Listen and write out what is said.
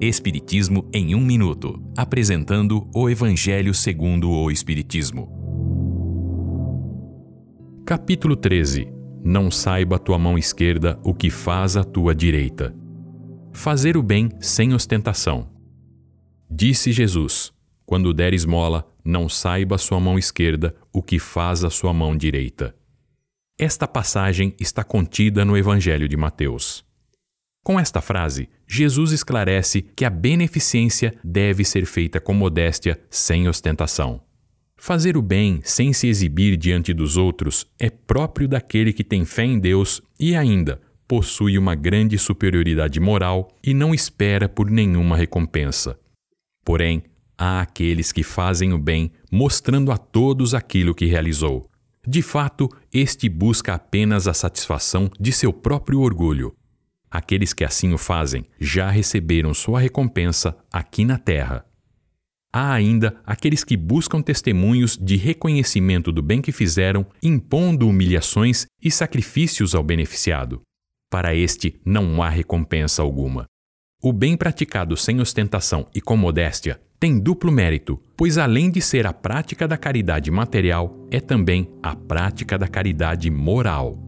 Espiritismo em um minuto, apresentando o Evangelho segundo o Espiritismo. Capítulo 13. Não saiba a tua mão esquerda o que faz a tua direita. Fazer o bem sem ostentação. Disse Jesus: Quando der esmola, não saiba a sua mão esquerda o que faz a sua mão direita. Esta passagem está contida no Evangelho de Mateus. Com esta frase, Jesus esclarece que a beneficência deve ser feita com modéstia, sem ostentação. Fazer o bem sem se exibir diante dos outros é próprio daquele que tem fé em Deus e ainda possui uma grande superioridade moral e não espera por nenhuma recompensa. Porém, há aqueles que fazem o bem mostrando a todos aquilo que realizou. De fato, este busca apenas a satisfação de seu próprio orgulho. Aqueles que assim o fazem já receberam sua recompensa aqui na terra. Há ainda aqueles que buscam testemunhos de reconhecimento do bem que fizeram, impondo humilhações e sacrifícios ao beneficiado. Para este não há recompensa alguma. O bem praticado sem ostentação e com modéstia tem duplo mérito, pois além de ser a prática da caridade material, é também a prática da caridade moral.